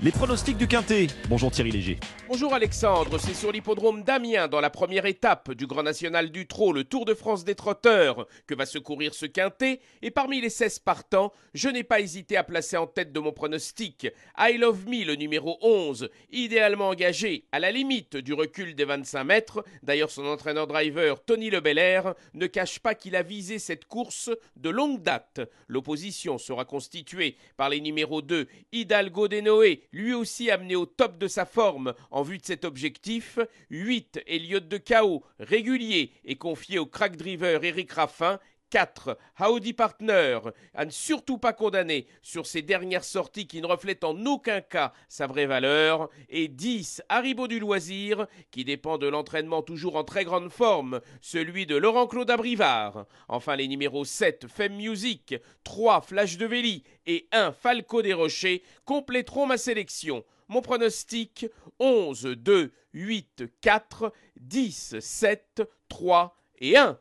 Les pronostics du Quintet. Bonjour Thierry Léger. Bonjour Alexandre, c'est sur l'hippodrome d'Amiens, dans la première étape du Grand National du Trot, le Tour de France des trotteurs, que va se courir ce quintet. Et parmi les 16 partants, je n'ai pas hésité à placer en tête de mon pronostic I Love Me, le numéro 11, idéalement engagé à la limite du recul des 25 mètres. D'ailleurs, son entraîneur-driver, Tony Lebelair, ne cache pas qu'il a visé cette course de longue date. L'opposition sera constituée par les numéros 2, Hidalgo Denoé, lui aussi amené au top de sa forme en vue de cet objectif. 8. Elliott de Chaos, régulier et confié au crack driver Eric Raffin. 4. Howdy Partner, à ne surtout pas condamner sur ses dernières sorties qui ne reflètent en aucun cas sa vraie valeur. Et 10. Haribo du loisir, qui dépend de l'entraînement toujours en très grande forme, celui de Laurent-Claude Abrivard. Enfin, les numéros 7. Femme Music, 3. Flash de Véli et 1. Falco des Rochers compléteront ma sélection. Mon pronostic 11, 2, 8, 4, 10, 7, 3 et 1.